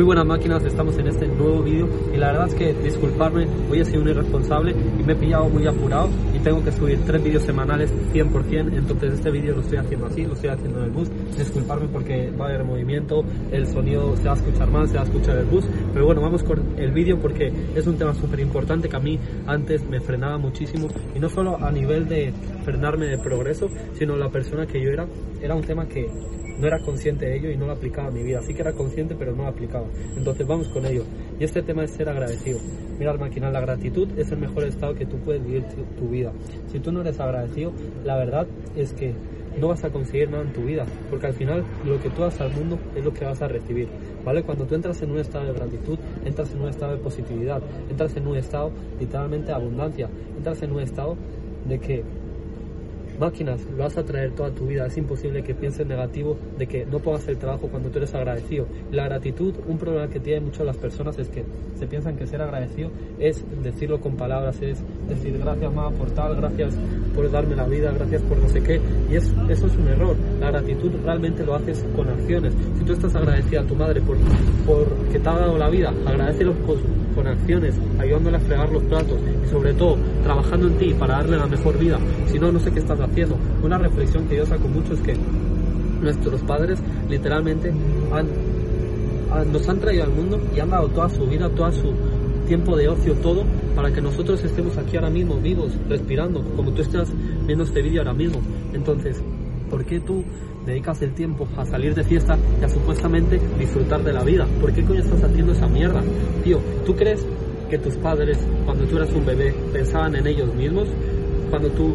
Muy buenas máquinas, estamos en este nuevo vídeo y la verdad es que disculparme, hoy he sido un irresponsable y me he pillado muy apurado y tengo que subir tres vídeos semanales 100%, entonces este vídeo lo estoy haciendo así, lo estoy haciendo en el bus, disculparme porque va a haber movimiento, el sonido se va a escuchar mal, se va a escuchar el bus, pero bueno, vamos con el vídeo porque es un tema súper importante que a mí antes me frenaba muchísimo y no solo a nivel de frenarme de progreso, sino la persona que yo era, era un tema que no era consciente de ello y no lo aplicaba a mi vida. Sí que era consciente, pero no lo aplicaba. Entonces vamos con ello. Y este tema es ser agradecido. Mira, máquina, la gratitud es el mejor estado que tú puedes vivir tu, vida. Si tú no eres agradecido, la verdad es que no vas a conseguir nada en tu vida, porque al final lo que tú das al mundo es lo que vas a recibir, ¿vale? Cuando tú entras en un estado de gratitud, entras en un estado de positividad, entras en un estado literalmente de abundancia, entras en un estado de que máquinas lo vas a traer toda tu vida. Es imposible que pienses negativo de que no puedas el trabajo cuando tú eres agradecido. La gratitud, un problema que tienen muchas las personas es que se piensan que ser agradecido es decirlo con palabras, es decir gracias más por tal, gracias por darme la vida, gracias por no sé qué. Y es, eso es un error. La gratitud realmente lo haces con acciones. Si tú estás agradecida a tu madre por, por te ha dado la vida, agradecelo con con acciones, ayudándole a fregar los platos y sobre todo trabajando en ti para darle la mejor vida. Si no, no sé qué estás haciendo. Una reflexión que yo saco mucho es que nuestros padres literalmente han, nos han traído al mundo y han dado toda su vida, todo su tiempo de ocio, todo, para que nosotros estemos aquí ahora mismo, vivos, respirando, como tú estás viendo este vídeo ahora mismo. Entonces, ¿por qué tú dedicas el tiempo a salir de fiesta y a supuestamente disfrutar de la vida. ¿Por qué coño estás haciendo esa mierda? Tío, ¿tú crees que tus padres, cuando tú eras un bebé, pensaban en ellos mismos? Cuando tú,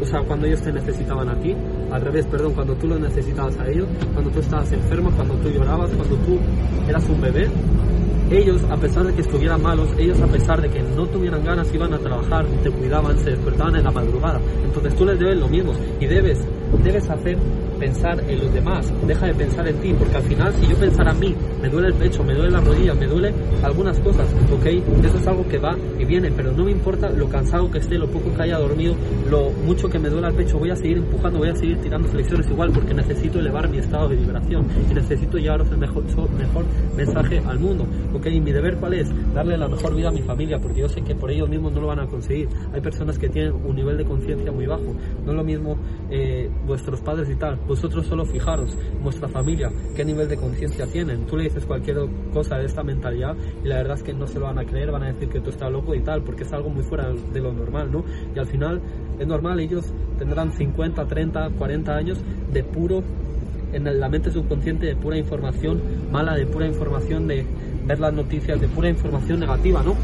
o sea, cuando ellos te necesitaban a ti, al revés, perdón, cuando tú los necesitabas a ellos, cuando tú estabas enfermo, cuando tú llorabas, cuando tú eras un bebé, ellos, a pesar de que estuvieran malos, ellos a pesar de que no tuvieran ganas, iban a trabajar, te cuidaban, se despertaban en la madrugada. Entonces tú les debes lo mismo y debes, debes hacer pensar en los demás, deja de pensar en ti, porque al final si yo pensara en mí, me duele el pecho, me duele la rodilla, me duele algunas cosas, ¿ok? Eso es algo que va y viene, pero no me importa lo cansado que esté, lo poco que haya dormido, lo mucho que me duele el pecho, voy a seguir empujando, voy a seguir tirando flexiones igual, porque necesito elevar mi estado de vibración y necesito llevaros el mejor, mejor mensaje al mundo, ¿ok? Y mi deber cuál es? Darle la mejor vida a mi familia, porque yo sé que por ellos mismos no lo van a conseguir. Hay personas que tienen un nivel de conciencia muy bajo, no es lo mismo eh, vuestros padres y tal, vosotros solo fijaros, vuestra familia, qué nivel de conciencia tienen. Tú le dices cualquier cosa de esta mentalidad y la verdad es que no se lo van a creer, van a decir que tú estás loco y tal, porque es algo muy fuera de lo normal, ¿no? Y al final es normal, ellos tendrán 50, 30, 40 años de puro, en la mente subconsciente, de pura información mala, de pura información de ver las noticias, de pura información negativa, ¿no?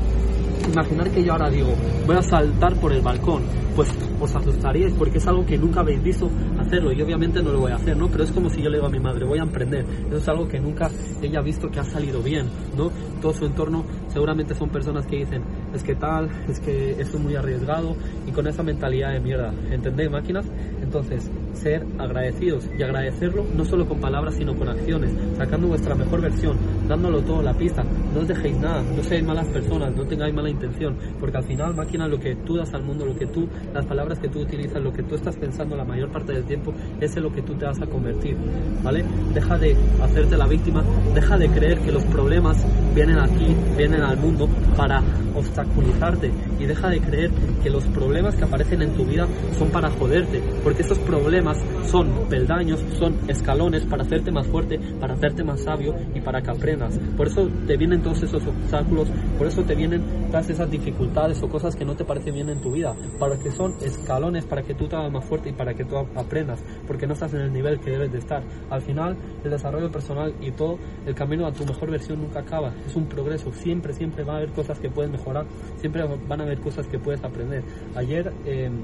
Imaginar que yo ahora digo, voy a saltar por el balcón, pues os asustaríais porque es algo que nunca habéis visto hacerlo y obviamente no lo voy a hacer, ¿no? Pero es como si yo le digo a mi madre, voy a emprender. Eso es algo que nunca ella ha visto que ha salido bien, ¿no? Todo su entorno seguramente son personas que dicen, es que tal, es que esto es muy arriesgado y con esa mentalidad de mierda, ¿entendéis máquinas? Entonces, ser agradecidos y agradecerlo no solo con palabras sino con acciones, sacando vuestra mejor versión, dándolo todo la pista, no os dejéis nada, no seáis malas personas, no tengáis mala intención, porque al final máquina lo que tú das al mundo, lo que tú, las palabras que tú utilizas, lo que tú estás pensando la mayor parte del tiempo, es en lo que tú te vas a convertir, ¿vale? Deja de hacerte la víctima, deja de creer que los problemas vienen aquí, vienen al mundo para obstaculizarte y deja de creer que los problemas que aparecen en tu vida son para joderte, porque esos problemas son peldaños, son escalones para hacerte más fuerte, para hacerte más sabio y para que aprendas. Por eso te vienen todos esos obstáculos, por eso te vienen todas esas dificultades o cosas que no te parecen bien en tu vida, para que son escalones para que tú te hagas más fuerte y para que tú aprendas, porque no estás en el nivel que debes de estar. Al final, el desarrollo personal y todo, el camino a tu mejor versión nunca acaba, es un progreso, siempre, siempre va a haber cosas que puedes mejorar, siempre van a haber cosas que puedes aprender. Ayer, em,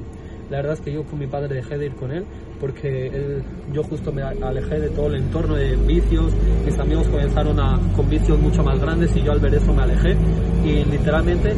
la verdad es que yo con mi padre dejé de ir con él porque él, yo justo me alejé de todo el entorno de vicios, mis amigos comenzaron a, con vicios mucho más grandes y yo al ver eso me alejé y literalmente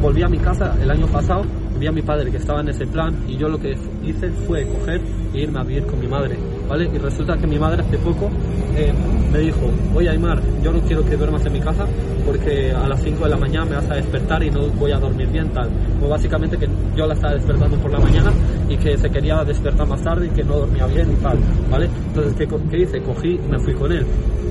volví a mi casa el año pasado vi a mi padre que estaba en ese plan y yo lo que hice fue coger e irme a vivir con mi madre. ¿Vale? Y resulta que mi madre hace poco eh, me dijo, oye Aymar, yo no quiero que duermas en mi casa porque a las 5 de la mañana me vas a despertar y no voy a dormir bien, tal. Pues básicamente que yo la estaba despertando por la mañana y que se quería despertar más tarde y que no dormía bien y tal, ¿vale? Entonces, ¿qué, qué hice? Cogí y me fui con él.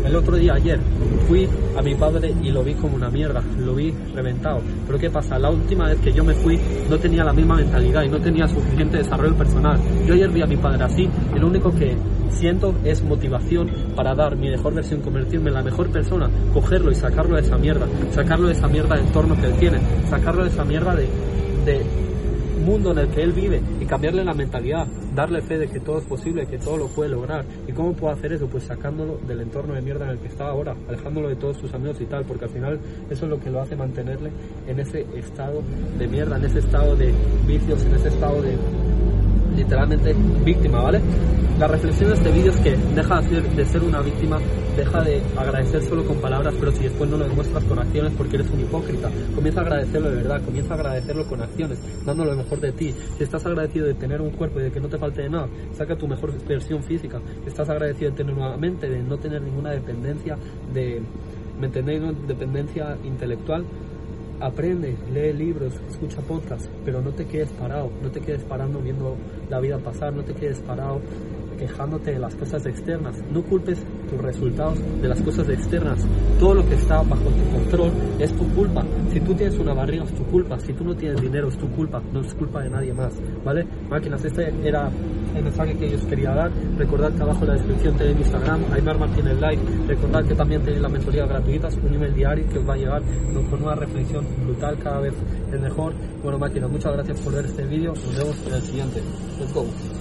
El otro día, ayer, fui a mi padre y lo vi como una mierda, lo vi reventado. Pero ¿qué pasa? La última vez que yo me fui no tenía la misma mentalidad y no tenía suficiente desarrollo personal. Yo ayer vi a mi padre así y lo único que siento es motivación para dar mi mejor versión, convertirme en la mejor persona, cogerlo y sacarlo de esa mierda, sacarlo de esa mierda de entorno que él tiene, sacarlo de esa mierda de, de mundo en el que él vive y cambiarle la mentalidad, darle fe de que todo es posible, que todo lo puede lograr. ¿Y cómo puedo hacer eso? Pues sacándolo del entorno de mierda en el que está ahora, alejándolo de todos sus amigos y tal, porque al final eso es lo que lo hace mantenerle en ese estado de mierda, en ese estado de vicios, en ese estado de literalmente víctima, ¿vale? La reflexión de este vídeo es que deja de ser, una víctima, deja de agradecer solo con palabras, pero si después no lo demuestras con acciones porque eres un hipócrita, comienza a agradecerlo de verdad, comienza a agradecerlo con acciones, dando lo mejor de ti. Si estás agradecido de tener un cuerpo y de que no te falte de nada, saca tu mejor versión física. Si estás agradecido de tener una mente, de no tener ninguna dependencia de, ¿me entendéis? Dependencia intelectual, aprende, lee libros, escucha podcasts, pero no te quedes parado, no te quedes parando viendo la vida pasar, no te quedes parado quejándote de las cosas externas. No culpes tus resultados de las cosas externas. Todo lo que está bajo tu control es tu culpa. Si tú tienes una barriga es tu culpa. Si tú no tienes dinero es tu culpa. No es culpa de nadie más. ¿Vale? Máquinas, este era el mensaje que yo os quería dar. Recordad que abajo en la descripción tenéis mi Instagram, Aymar Martínez Like. Recordad que también tenéis la mentoría gratuita, un email diario que os va a llegar con una reflexión brutal cada vez es mejor. Bueno, máquinas, muchas gracias por ver este vídeo. Nos vemos en el siguiente. Let's go.